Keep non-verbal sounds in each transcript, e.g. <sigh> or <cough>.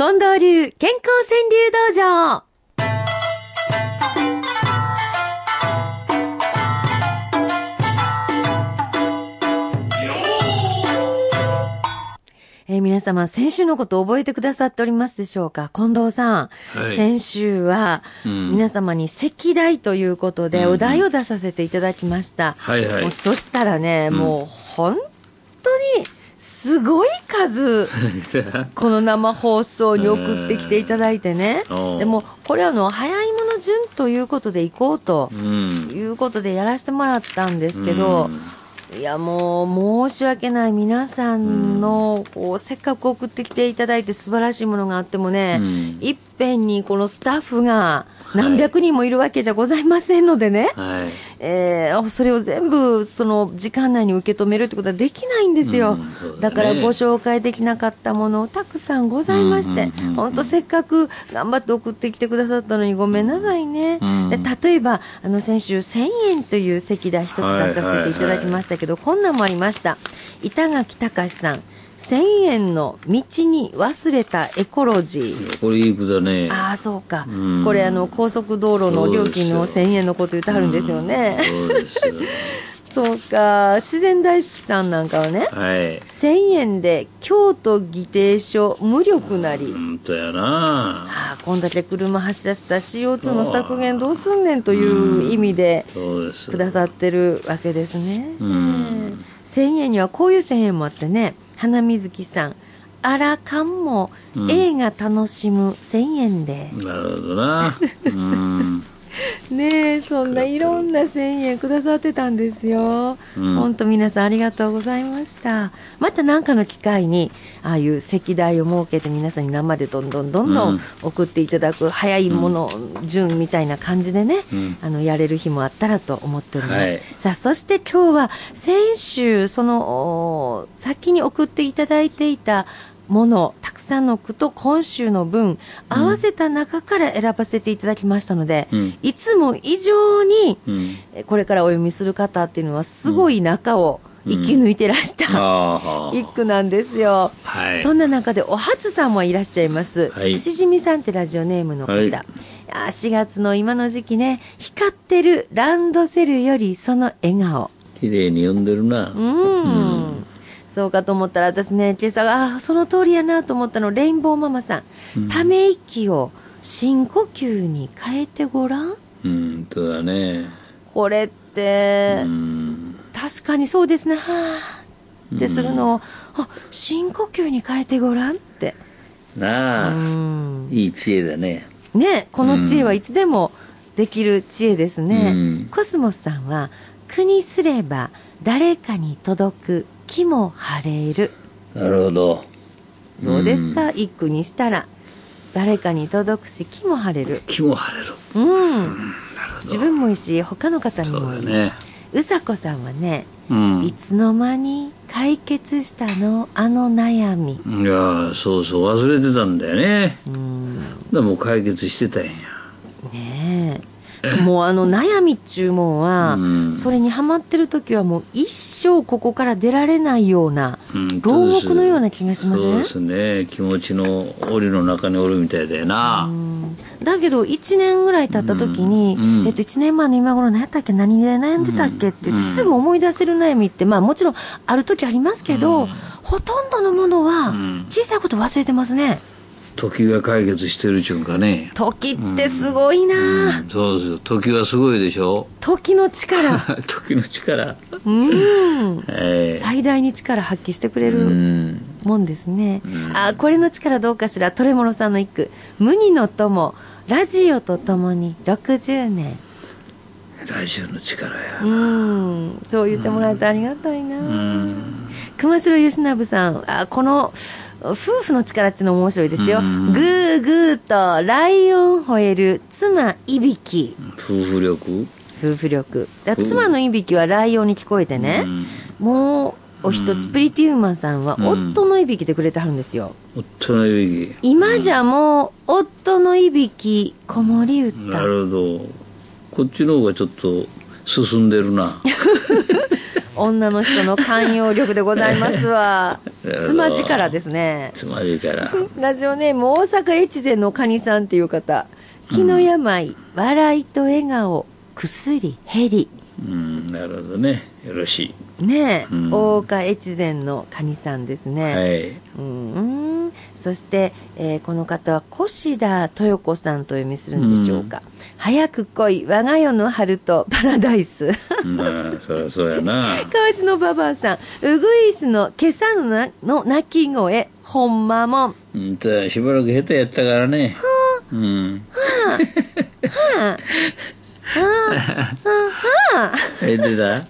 近藤流健康川柳道場。えー皆様、先週のこと覚えてくださっておりますでしょうか？近藤さん、はい。先週は、うん。皆様に赤題ということで、うん。お題を出させていただきました。はいはい。もうそしたらね、うん。もう本当にすごい数、<laughs> この生放送に送ってきていただいてね。でも、これあの、早いもの順ということで行こうとう、ん。いうことでやらせてもらったんですけど、いやもう申し訳ない皆さんの、こうせっかく送ってきていただいて素晴らしいものがあってもね、うん。いっぺんにこのスタッフが何百人もいるわけじゃございませんのでね、うんはい。えーそれを全部その時間内に受け止めるってことはできないんですよ、うんね。だからご紹介できなかったものをたくさんございまして、うんうんうん。うん本当せっかく頑張って送ってきてくださったのにごめんなさいね、うん。で例えばあの先週1000円という席題一つ出させていただきましたけど、こんなんもありました。板垣隆さん1000円の道に忘れたエコロジーこれいい句だね。ああ、そうか。うんこれ、あの、高速道路の料金の1000円のこと言ってはるんですよね。そうか。自然大好きさんなんかはね、はい。1000円で京都議定書無力なり。本当やな。ああ、こんだけ車走らせた CO2 の削減どうすんねんという意味で。くださってるわけですね。うん1000円にはこういう1000円もあってね、花水木さん。あらかんもうん映画楽しむ1000円で。なるほどな。うん。ねえ、そんないろんな1000円くださってたんですよ。うん本当皆さんありがとうございました。また何かの機会に、ああいう席題を設けて皆さんに生でどんどんどんどうんん送っていただく早いもの順みたいな感じでね、うんあの、やれる日もあったらと思っております。はいさあ、そして今日は先週、その、お先に送っていただいていたもの、たくさんの句と今週の文、合わせた中から選ばせていただきましたので、うんいつも以上に、これからお読みする方っていうのはすごい中を生き抜いてらした、ああ。一句なんですよ。はい。そんな中でお初さんもいらっしゃいます。はいしじみさんってラジオネームの方。はいあ4月の今の時期ね、光ってるランドセルよりその笑顔。綺麗に読んでるな。うん。そうかと思ったら私ね、今朝が、ああ、その通りやなと思ったの、レインボーママさん。ため息を深呼吸に変えてごらん？うん、そうだね。これって、うん。確かにそうですね、はぁってするのを、あ、深呼吸に変えてごらんって。うなあ。ん。いい知恵だね。ね、この知恵はいつでもできる知恵ですね。うんコスモスさんは、苦にすれば誰かに届く気も晴れる。なるほど。どうですか、一句にしたら。誰かに届くし気も晴れる。気も晴れる。うん。自分もいいし、他の方にもいい。だね。うさこさんはね、うん。いつの間に解決したの？あの悩み。いやーそうそう忘れてたんだよねうん。でもう解決してたんやねえ。<laughs> もうあの悩みっちゅうもんは、うん。それにハマってる時はもう一生ここから出られないような、うん。牢獄のような気がしません？そうですね。気持ちの檻の中におるみたいだよな、うん。だけど1年ぐらい経った時に、うん。うん。えっと、1年前の今頃何やったっけ？何で悩んでたっけ？ってすぐ思い出せる悩みってまあもちろんある時ありますけど、ほとんどのものはん。小さいこと忘れてますね。時が解決してるっちゅうんかね、時ってすごいなあ、うんそうですよ時はすごいでしょ時の力。<laughs> 時の力うん。はい最大に力発揮してくれうるんもんですね。うんあ、これの力どうかしら？トレモロさんの一句。無二の友、ラジオと共に60年。ラジオの力やうん。そう言ってもらえてありがたいな。うん熊代義信さん。あ、この、夫婦の力っていうの面白いですよ。うんグーグーとライオン吠える妻いびき。夫婦力？夫婦力。だ妻のいびきはライオンに聞こえてね。もう、お一つ、プリティウーマンさんは、うん夫のいびきでくれてはるんですよ。夫の指今じゃもう、夫のいびき、子守歌。なるほどこっちの方がちょっと進んでるな <laughs> 女の人の寛容力でございますわ。なるほどつま力ですね。つまりから。<laughs> ラジオネーム大阪越前のカニさんっていう方。気の病、笑いと笑顔薬ヘリうん、なるほどね。よろしねえ、うん。大岡越前のカニさんですい。ね、はい。うんうんそして、えーこの方は越田豊子さんとお読みするんでしょうか、早く来い。我が世の春とパラダイスまあ、そそうやな。河内のババアさん。ウグイスの今朝のなの鳴き声。ほんまもん。うんと、しばらく下手やったからね。うん。え、出た？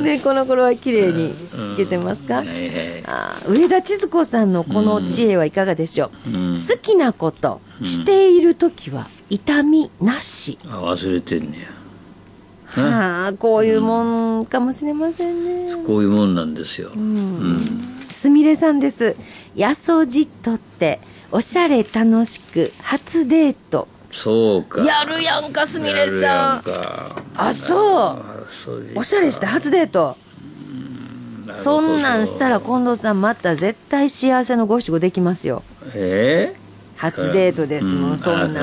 ねこの頃は綺麗にいけてますか、はいはい。あー上田千鶴子さんのこの知恵はいかがでしょう、うん。好きなことしている時は痛みなし、あ、忘れてんねや。はあこういうもんかもしれませんね。こういうもんなんですよ。うん。すみれさんです。やそじっとっておしゃれ楽しく初デート。そうか。やるやんかすみれやるやさんあそうおしゃれして初デートそんなんしたら近藤さんまた絶対幸せのご七五できますよ。え初デートですもん、うん。そんな。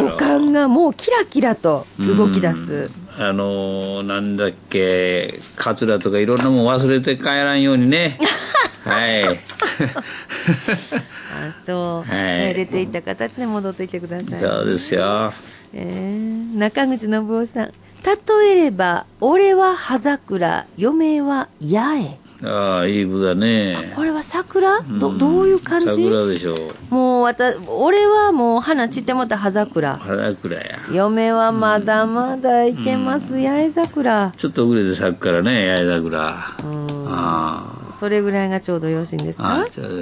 五感がもうキラキラと動き出す、うん。あのーなんだっけカツラとかいろんなもん忘れて帰らんようにね。<laughs> はい。<laughs> あそう、はい。出ていった形で戻っていってください。そうですよ。えー中口信夫さん。例えれば俺は葉桜嫁は八重ああいい句だね。これは桜？どどういう感じ？桜でしょう。もうわた俺はもう花散ってもった葉桜。花倉や。嫁はまだまだいけます、八重桜。ちょっと遅れて咲くからね八重桜。うん。あそれぐらいがちょうどよろしいんですか？ちょっと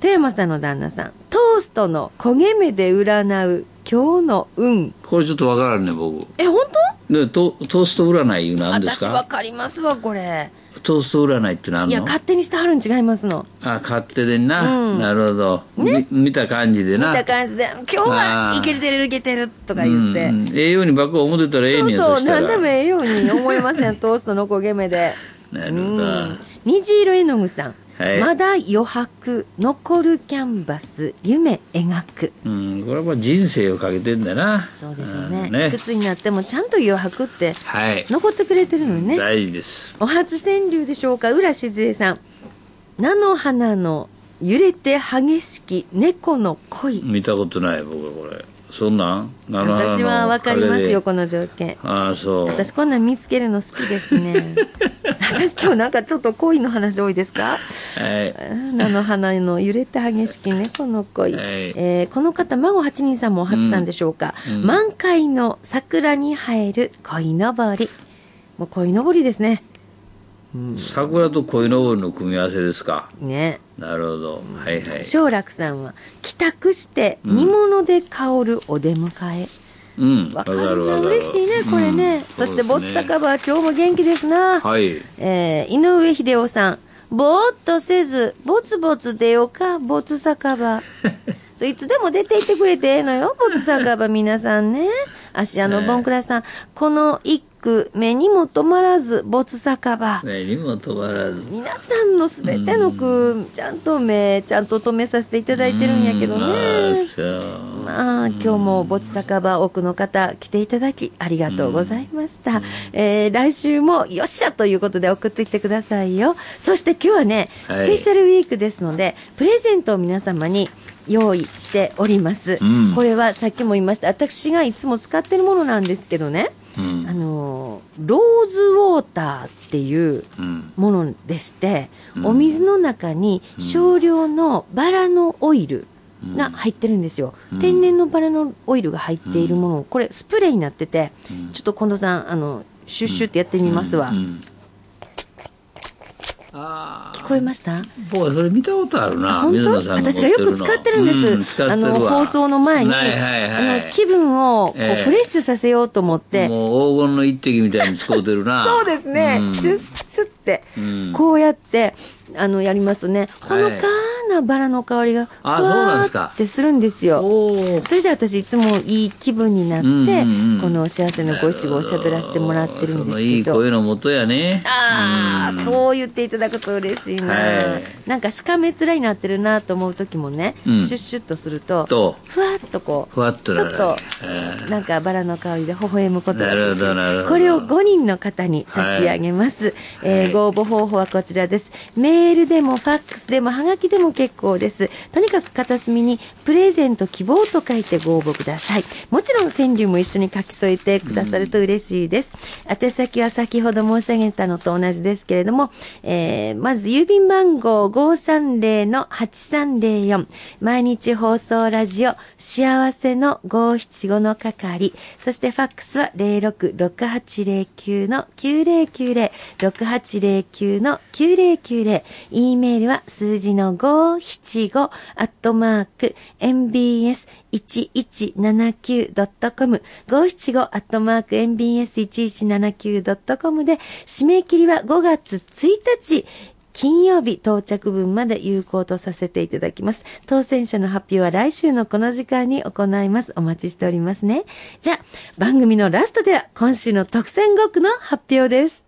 富山さんの旦那さん。トーストの焦げ目で占う今日の運。これちょっとわからんね僕。え本でトトースト占いいうの当あるんです私わかかりますわこれトースト占いってのあんの？いや勝手にしてはるん違いますの。あ勝手でな、うん。なるほど、み見た感じで見なた感じで今日はいけてるいけてるとか言って、うん、ええようにばっか思ってたらええねんそうそう。したら。何でもええように思いません。<laughs> トーストの焦げ目で。なるほど、うん。虹色絵の具さん、はい。まだ余白残るキャンバス夢描く。うん、これはまあ人生をかけてんだな。そうでしょうね,、んね。いくつになってもちゃんと余白ってはい。残ってくれてるのね。大事です。お初川柳でしょうか浦静江さん。菜の花の揺れて激しき猫の恋。見たことない僕はこれそんなん？私はわかりますよこの条件。ああそう。私こんなん見つけるの好きですね。<laughs> 私今日なんかちょっと恋の話多いですか？はい。菜の花の揺れて激しき猫の恋、はい。えーこの方孫八人さんもお初さんでしょうか、うん。満開の桜に映える鯉のぼり。もう鯉のぼりですね桜と鯉のぼりの組み合わせですか。ね。なるほど。はいはい。正楽さんは帰宅して煮物で香るお出迎え、うん。わかるな。嬉しいねこれね、うんそしてボツ酒場は今日も元気ですな、はい。えー井上秀夫さん、ぼーっとせず、ぼつぼつ出ようか、ぼつ酒場。<laughs> そういつでも出て行ってくれてええのよ、ぼつ酒場、皆さんね。芦屋のボンクラさん、この一句、目にも止まらず、ぼつ酒場。ねにも止まらず。皆さんのすべての句、ちゃんと目、ちゃんと止めさせていただいてるんやけどね。まあ、今日もぼつ酒場多くの方来ていただきありがとうございました。えー来週もよっしゃということで送ってきてくださいよ。そして今日はね、はい。スペシャルウィークですので、プレゼントを皆様に用意しております。うん。これはさっきも言いました、私がいつも使ってるものなんですけどね、うん。あのー、ローズウォーターっていううん。ものでして、うん。お水の中に少量のバラのオイルが入ってるんですよ、うん。天然のバラのオイルが入っているもの。をこれスプレーになってて、うん。ちょっと近藤さんあのシュッシュってやってみますわ、うん聞こえました？僕はそれ見たことあるなあ本当？水野さんが持私がよく使ってるんです、うんあの放送の前に、はいはいはい。あの気分をこう、ええ。フレッシュさせようと思って。もう黄金の一滴みたいに使うてるな。<laughs> そうですね、うん。シュッシュッって、うん。こうやってあのやりますとねほのかなバラの香りが、ふわーってするんですよ。それで私いつもいい気分になって、うんうんうん。この幸せの五七五を喋らせてもらってるんですけど。いい声のもとやね。ああ、うん。そう言っていただくと嬉しいな。はい。なんかしかめ面になってるなと思う時もね、うん。シュッシュッとすると、と、ふわっとこう、ふわっとちょっとえー。なんかバラの香りで微笑むことができなるこれを5人の方に差し上げます。えーはい。ご応募方法はこちらです。メールでもファックスでもハガキでも結結構です。とにかく片隅にプレゼント希望と書いてご応募ください。もちろん川柳も一緒に書き添えてくださると嬉しいです。宛先は先ほど申し上げたのと同じですけれども、えーまず郵便番号530-8304毎日放送ラジオ幸せの575の係そしてファックスは066809の9090 6809の9090 e メールは数字の575アットマーク mbs1179.com 575アットマーク mbs1179.com で締め切りは5月1日金曜日到着分まで有効とさせていただきます。当選者の発表は来週のこの時間に行います。お待ちしておりますね。じゃあ、番組のラストでは今週の特選5区の発表です。